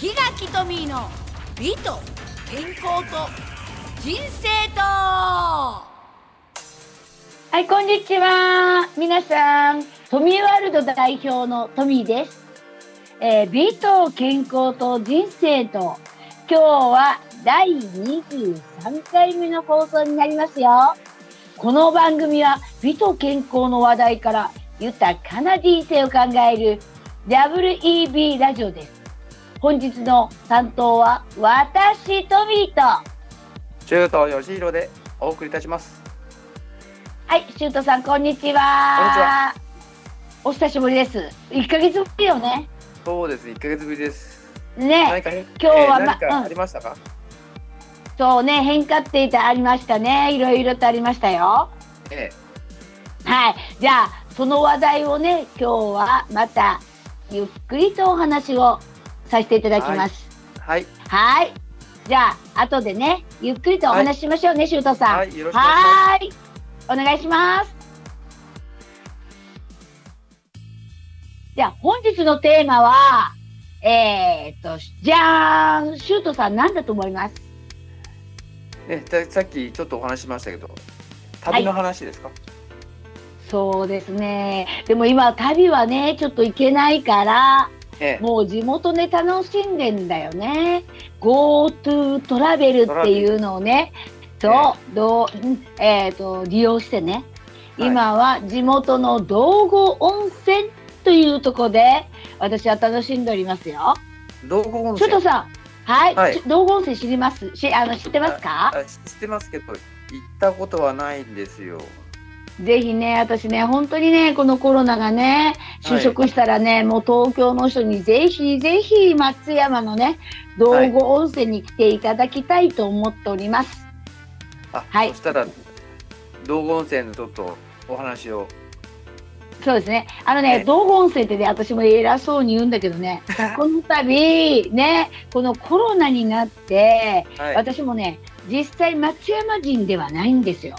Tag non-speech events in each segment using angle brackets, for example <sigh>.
檜垣トミーの美と健康と人生とはい、こんにちは。皆さん、トミーワールド代表のトミーです。えー美と健康と人生と、今日は第23回目の放送になりますよ。この番組は美と健康の話題から豊かな人生を考える WEB ラジオです。本日の担当は私、トミーと、中東義弘でお送りいたします。はい、シュートさん、こんにちは。お久しぶりです。1ヶ月ぶりよね。そうです、1ヶ月ぶりです。ね、今日はま何かうんありましたか、そうね、変化っていたありましたね。いろいろとありましたよ。えはい、じゃあ、その話題をね、今日はまたゆっくりとお話をさせていただきます。え、はい、はい。じゃあ、後でね、ゆっくりとお話ししましょうね、シュートさん。はいよろしくお願いします。じゃあ、本日のテーマは、えー、っと、じゃーん、シュートさん、何だと思います？ね、ささっきちょっとお話ししましたけど、旅の話ですか、そうですね。でも今、旅はね、ちょっと行けないから、ええ、もう地元で楽しんでんだよね。GoTo トラベルっていうのをね、そう、どう、んえっ、と、利用してね。はい今は地元の道後温泉というところで、私は楽しんでおりますよ。道後温泉？ちょっとさん、はい、はいち道後温泉知ります？し、あの、知ってますか？あ知ってますけど、行ったことはないんですよ。ぜひね、私ね、本当にね、このコロナがね、就職したらね、もう東京の人にぜひぜひ松山のね、道後温泉に来ていただきたいと思っております。あ、はいそしたら、道後温泉のちょっとお話を。そうですね。あのね、ね道後温泉ってね、私も偉そうに言うんだけどね、<laughs> この度、ね、このコロナになって、はい、私もね、実際松山人ではないんですよ。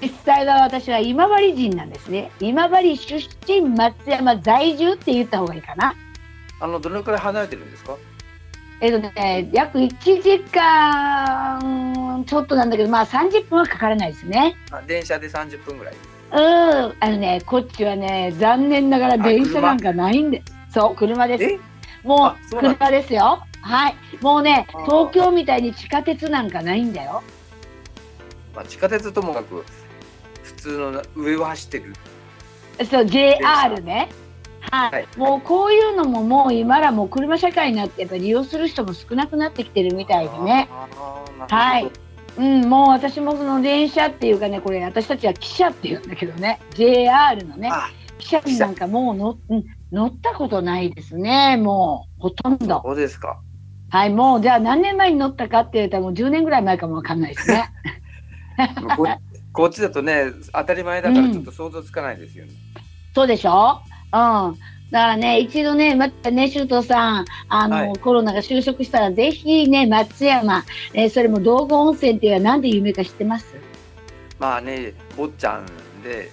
実際は私は今治人なんですね。今治出身、松山在住って言った方がいいかな。あの、どのくらい離れてるんですか？えっとね、約1時間ちょっとなんだけど、まあ30分はかからないですね。あ電車で30分ぐらい。うん、あのね、こっちはね、残念ながら電車なんかないんで、そう、車です。え？もう車ですよ。はい。もうね東京みたいに地下鉄なんかないんだよ。まあ、地下鉄ともかく、普通のな上を走ってる。そう、JR ね。はい、はいもうこういうのももう今らもう車社会になってやっぱり利用する人も少なくなってきてるみたいでね。はいうん、もう私もその電車っていうかね、これ私たちは汽車って言うんだけどね、JR のね、あ汽車になんかもう乗うん乗ったことないですね、もうほとんど。そうですか。はい、もうじゃあ何年前に乗ったかって言ったらもう10年ぐらい前かもわかんないですね。<laughs> こ <laughs> こっちだとね、当たり前だからちょっと想像つかないですよね。そうでしょ？うん。だからね、一度ね、またね、周東さん、あの、はいコロナが収束したら、ぜひね、松山、えーそれも道後温泉っていうのはなんで有名か知ってます？まあね、坊ちゃんで、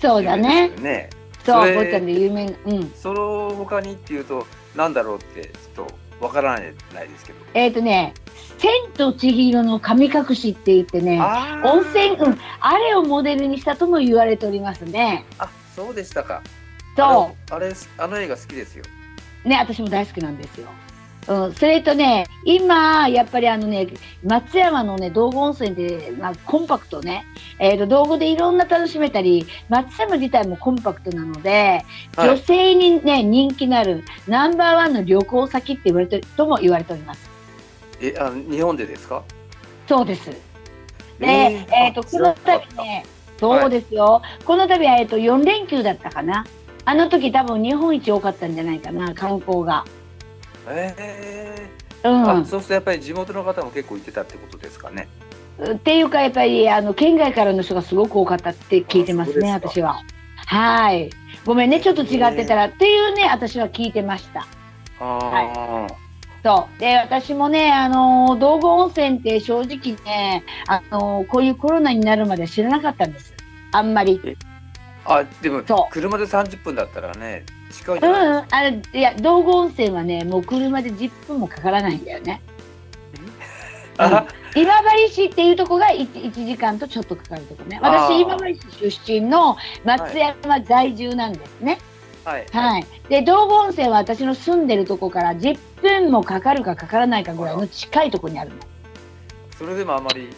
そうだね。ね。そう、坊ちゃんで有名な。うん。その他にっていうと、なんだろうって、ちょっとわからないですけど。えっ、とね、千と千尋の神隠しって言ってね、温泉、うん、あれをモデルにしたとも言われておりますね。あ、そうでしたか。そあれ、あれあの映画好きですよ。う。ね、私も大好きなんですよ。うん、それとね、今、やっぱりあのね、松山のね、道後温泉で、まあ、コンパクトね、えーと、道後でいろんな楽しめたり、松山自体もコンパクトなので、はい女性にね、人気のあるナンバーワンの旅行先って言われてるとも言われております。え、あの日本でですか？そうです。で、えーえっ、と、あこの度ね、そうですよ。この度は、えっ、と、4連休だったかな。あの時多分日本一多かったんじゃないかな、観光が。えうーあ、ん。そうするとやっぱり地元の方も結構行ってたってことですかね。っていうか、やっぱり、あの、県外からの人がすごく多かったって聞いてますね、私は。はい。ごめんね、ちょっと違ってたらっていうね、私は聞いてました。ああ、そう。で、私もね、あの、道後温泉って正直ね、あの、こういうコロナになるまで知らなかったんです。あんまり。あ、でもそう車で30分だったらね、近いじゃないうん、あれいや道後温泉はねもう車で10分もかからないんだよね。あ今治市っていうとこが 1, 1時間とちょっとかかるとこね。私今治市出身の松山在住なんですね。はい。はい。で道後温泉は私の住んでるとこから10分もかかるかかからないかぐらいの近いとこにあるそれでもあまり、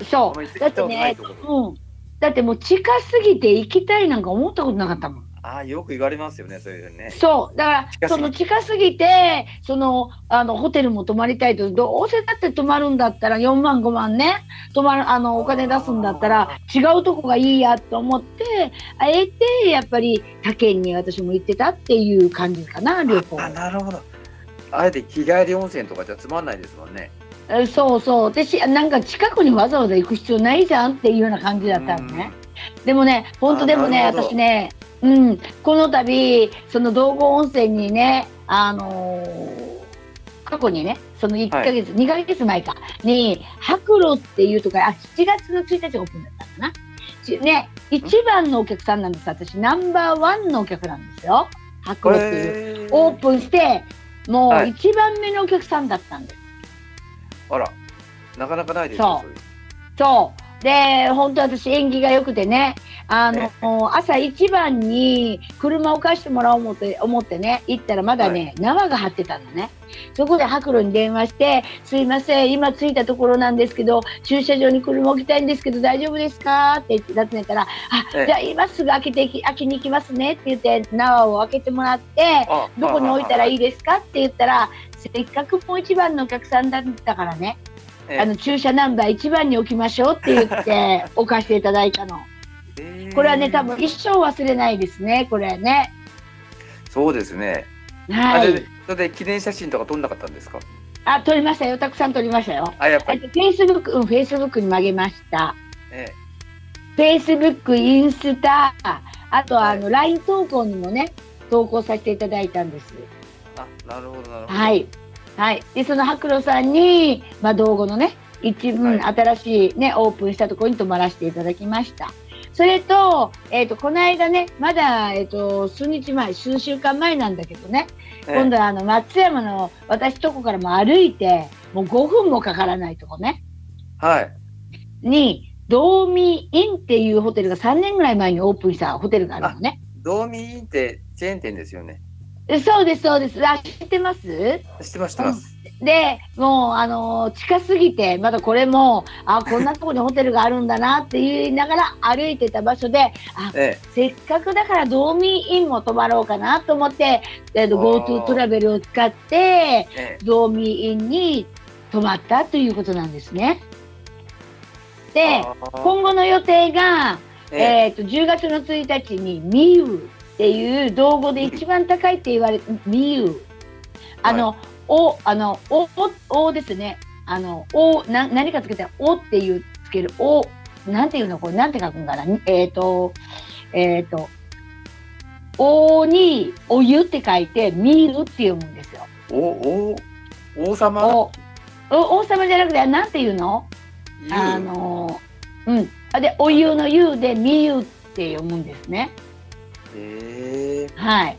の。そう。だってねうん。だってもう近すぎて行きたいなんか思ったことなかったもん。ああ、よく言われますよね、そういうのね。そう。だから、近すぎその近すぎて、その、あの、ホテルも泊まりたいと、どうせだって泊まるんだったら4万5万ね、泊まる、あの、お金出すんだったら、違うとこがいいやと思って、あえて、やっぱり他県に私も行ってたっていう感じかな、旅行あ、。なるほど。あえて日帰り温泉とかじゃつまんないですもんね。えそうそう。でし、なんか近くにわざわざ行く必要ないじゃんっていうような感じだったのね。でもね、本当でもね、私ね、うん、この度、その道後温泉にね、あのー過去にね、その1ヶ月、2ヶ月前か、に、白露っていうとか、あ、7月の1日オープンだったかな。ちね、一番のお客さんなんです。私、ナンバーワンのお客なんですよ。白露っていう。オープンして、もはいう一番目のお客さんだったんです。あら、なかなかないですよ、そう。そう。で、本当私縁起が良くてね、あのえ、朝一番に車を貸してもらおう思って、思ってね、行ったらまだね、縄が張ってたのね。そこで白露に電話して、すいません、今着いたところなんですけど、駐車場に車置きたいんですけど大丈夫ですか？って言って尋ねたら、あ、ええ。じゃあ今すぐ開けてき、開けに行きますねって言って、縄を開けてもらって、あどこに置いたらいいいですか？って言ったら、せっかくもう一番のお客さんだったからね、あの駐車ナンバー1番に置きましょうって言って <laughs> 置かせていただいたの。これはね多分一生忘れないですねこれね。そうですね。はい。それで記念写真とか撮んなかったんですか？あ撮りましたよたくさん撮りましたよ。あ、やっぱり。えっとフェイスブックうんフェイスブックに曲げました。えフェイスブックインスタあとはあはの LINE 投稿にもね投稿させていただいたんです。えあ、なるほど、なるほど。はい。はい。で、その白露さんに、まあ、道後のね、一分は新しいね、オープンしたところに泊まらせていただきました。それと、えっ、と、この間ね、まだ、えっ、と、数日前、数週間前なんだけどね、ええ今度はあの、松山の私とこからも歩いて、もう5分もかからないとこね、はい。に、道民インっていうホテルが3年ぐらい前にオープンしたホテルがあるのね。道民ってチェーン店ですよね。えそうです、そうです。あ、知ってます？知ってます、知ってます。でもうあのー近すぎてまだこれもあこんなとこにホテルがあるんだなって言いながら歩いてた場所であえせっかくだから道民インも泊まろうかなと思って、えーと、あー GoTo トラベルを使ってえ、え道民インに泊まったということなんですね。え。で今後の予定が、えええー、と10月の1日にミユっていう道後で一番高いって言われミユあの、おあのおおおですね。あのおな何かつけたらおっていうつけるおなんていうの？これなんて書くんかな？えっ、とえっ、とおにお湯って書いてミユって読むんですよ。お、お、王様？おお王様じゃなくてなんていうの？あのうん。あでお湯の湯でみゆって読むんですね。ええ。はい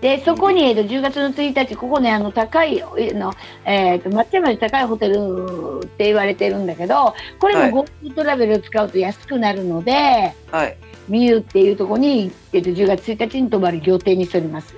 でそこに、えーと10月の1日ここねあの高いえの、えー、と松山で高いホテルって言われてるんだけどこれはいも GoTo トラベルを使うと安くなるので、はい。みゆっていうところに、えー、と10月1日に泊まる予定にしております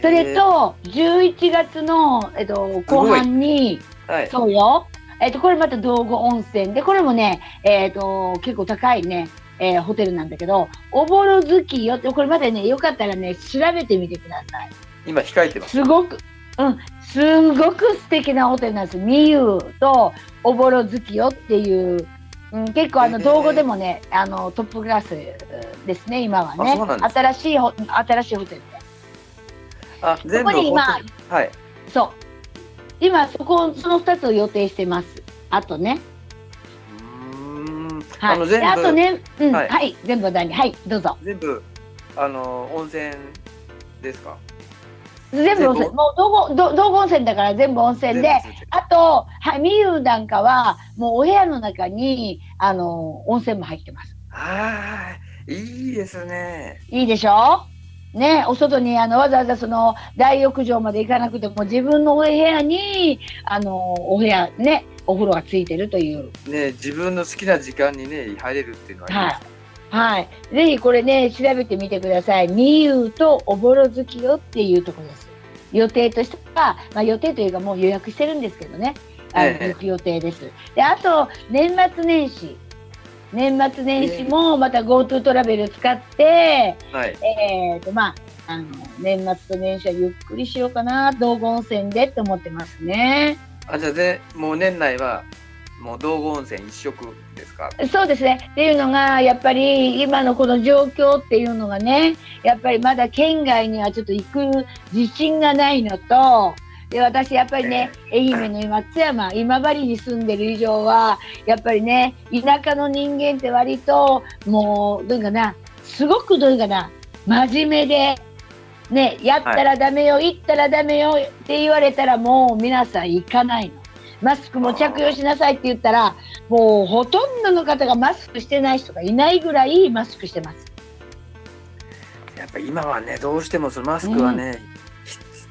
それと11月の、えー、と後半にえー、はい。そうよ。えっ、と、これまた道後温泉で、これもね、えっ、と、結構高いね、えーホテルなんだけど、おぼろ月よって、これまでね、よかったらね、調べてみてください。今控えてます。すごく、うん、すごく素敵なホテルなんです。みゆとおぼろ月よっていう、うん、結構あの、道後でもね、あの、トップクラスですね、今はね新しいホ、新しいホテルで。あ、全部ここに今はい。そう。今、そこ、その2つを予定してます。あとね。はい、あの全部であとね、うん、ははいい、全部何はい、どうぞ。全部あの温泉ですか？全部温泉、もう道後、ど道後温泉だから全部温泉で、あと、はい、みゆなんかは、もうお部屋の中に、あの、温泉も入ってます。はい。いいですね。いいでしょ？ね、お外にあのわざわざその大浴場まで行かなくても自分のお部屋にあのお部屋ねお風呂がついてるという。ね自分の好きな時間にね入れるっていうのははい。はい、ぜひこれね調べてみてください。みゆとおぼろ月よっていうところです。予定としては、まあ、予定というかもう予約してるんですけどね、あのええ。行く予定です。であと年末年始年末年始もまた GoTo トラベル使って、はいえーとまあ、あの年末と年始はゆっくりしようかな道後温泉でって思ってますね。あじゃあぜもう年内はもう道後温泉一色ですか？そうですね。っていうのが、やっぱり今のこの状況っていうのがね、やっぱりまだ県外にはちょっと行く自信がないのと、で私やっぱりね、愛媛の松山、今治に住んでる以上は、やっぱりね、田舎の人間って割と、もう、どういうかな、すごくどういうかな、真面目で、ね、やったらダメよ、行ったらダメよって言われたらもう皆さん行かないの。マスクも着用しなさいって言ったら、もうほとんどの方がマスクしてない人がいないぐらいマスクしてます。やっぱ今はねどうしてもそのマスクはね、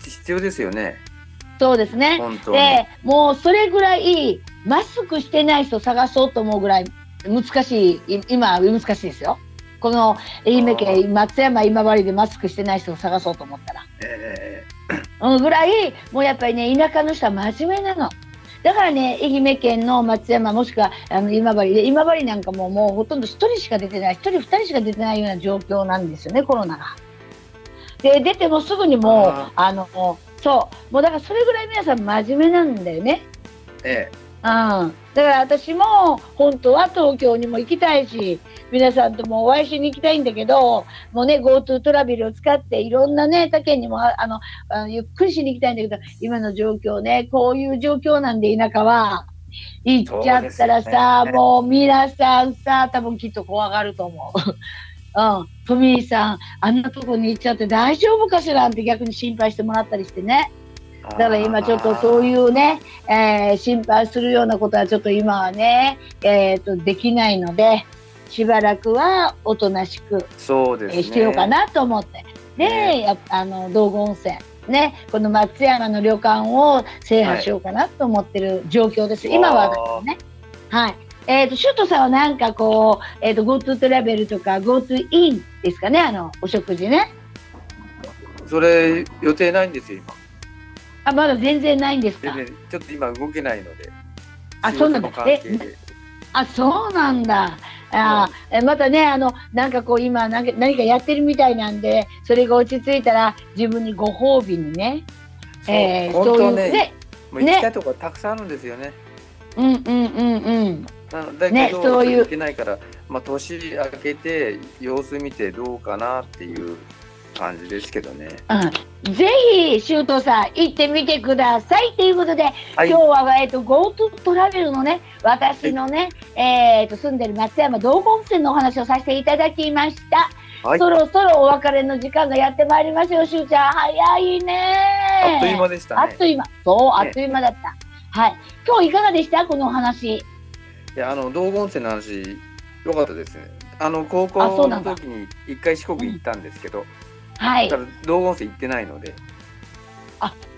ひ必要ですよねそうですね。で、もうそれぐらいマスクしてない人探そうと思うぐらい難しい、い今は難しいですよ。この愛媛県松山今治でマスクしてない人を探そうと思ったら。えうん、ぐらい、もうやっぱりね、田舎の人は真面目なの。だからね、愛媛県の松山もしくはあの今治で、今治なんかももうほとんど1人しか出てない、1人、2人しか出てないような状況なんですよね、コロナが。で、出てもすぐにもう、ああの、そう、もうだからそれぐらい皆さん真面目なんだよね。ーえうん、だから私も本当は東京にも行きたいし皆さんともお会いしに行きたいんだけどもうね GoTo トラベルを使っていろんなね他県にもああのゆっくりしに行きたいんだけど今の状況ねこういう状況なんで田舎は行っちゃったらさ、ねもう皆さんさ多分きっと怖がると思う。うん、トミーさんあんなとこに行っちゃって大丈夫かしら？って逆に心配してもらったりしてね。えだから今ちょっとそういうね、えー心配するようなことはちょっと今はね、えー、とできないのでしばらくはおとなしく、そうですね。えーしてようかなと思って。で、ね。やあの道後温泉ねこの松山の旅館を制覇しようかなと思ってる状況です、今はだからね。はいえー、とシュートさんはなんかこう、えー、と GoTo トラベルとか GoTo インですかねあのお食事ね。それ予定ないんですよ今。あまだ全然ないんですか？ちょっと今動けないので。あそうなんだ。あ、そうなんだ。あまたね、あの、なんかこう今何か何かやってるみたいなんで、それが落ち着いたら自分にご褒美にね、そうえー本当ねね、もう行きたいとこたくさんあるんですよね。うんうんうんうん。なのだけねど、そういう行けないから、まあ、年明けて様子見てどうかなっていう感じですけどね。うん、ぜひ、周東さん、行ってみてくださいということで、はい今日は、えっと、GoTo トラベルのね、私のね、えっと、住んでる松山道後温泉のお話をさせていただきました。はいそろそろお別れの時間がやってまいりますよ、しゅうちゃん。早いねあっという間でしたねあっ。という間。そう、あっという間だった。はい。今日いかがでした？このお話。いや、あの、道後温泉の話、良かったですね。あの、高校の時に一回四国行ったんですけど、はいだ。から道後温泉行ってないので、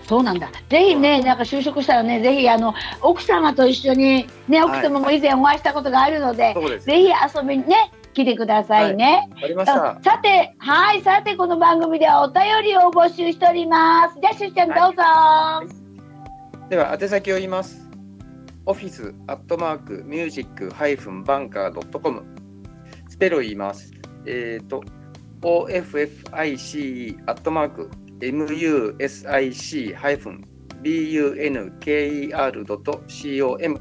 そうなんだ。ぜひね、なんか就職したらね、ぜひあの奥様と一緒にね、奥様も以前お会いしたことがあるので、そうです。ぜひ遊びにね、来てくださいね。ありました。さて、はい、さて、この番組ではお便りを募集しております。じゃあ、しゅうちゃん、どうぞ。では、宛先を言います。オフィスアットマークミュージックハイフンバンカードットコム。スペルを言います。えっ、と、OFFICE アットマーク MUSIC ハイフン BUNKER ドット COM。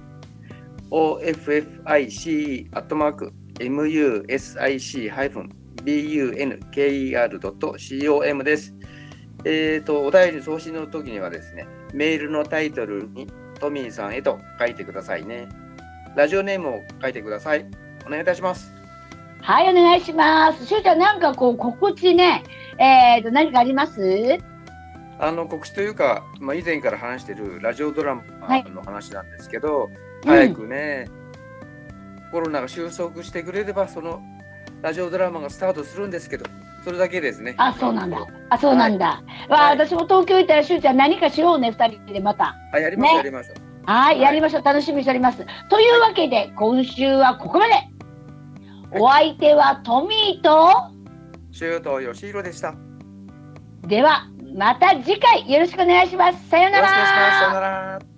OFFICE アットマーク MUSIC ハイフン BUNKER ドット COM です。えっ、と、お便り送信の時にはですね、メールのタイトルにトミーさんへと書いてくださいね。ラジオネームを書いてください。お願いいたします。はい、お願いします。しゅうちゃん、なんかこう、告知ね、えっ、と、何かあります？あの告知というか、まあ、以前から話しているラジオドラマはいの話なんですけど、うん早くね、コロナが収束してくれれば、そのラジオドラマがスタートするんですけど、それだけですね。あ、そうなんだ。あ、そうなんだ。わあ、はい私も東京行ったら、しゅうちゃん何かしようね、二人でまた。あ、やりましょう、ねやりましょう。はい、はいやりましょう。楽しみにしております。というわけで、今週はここまで。お相手はトミーと、周東義弘でした。よでは、また次回よろしくお願いします。さようなろしくお願いします。さよらな。ら。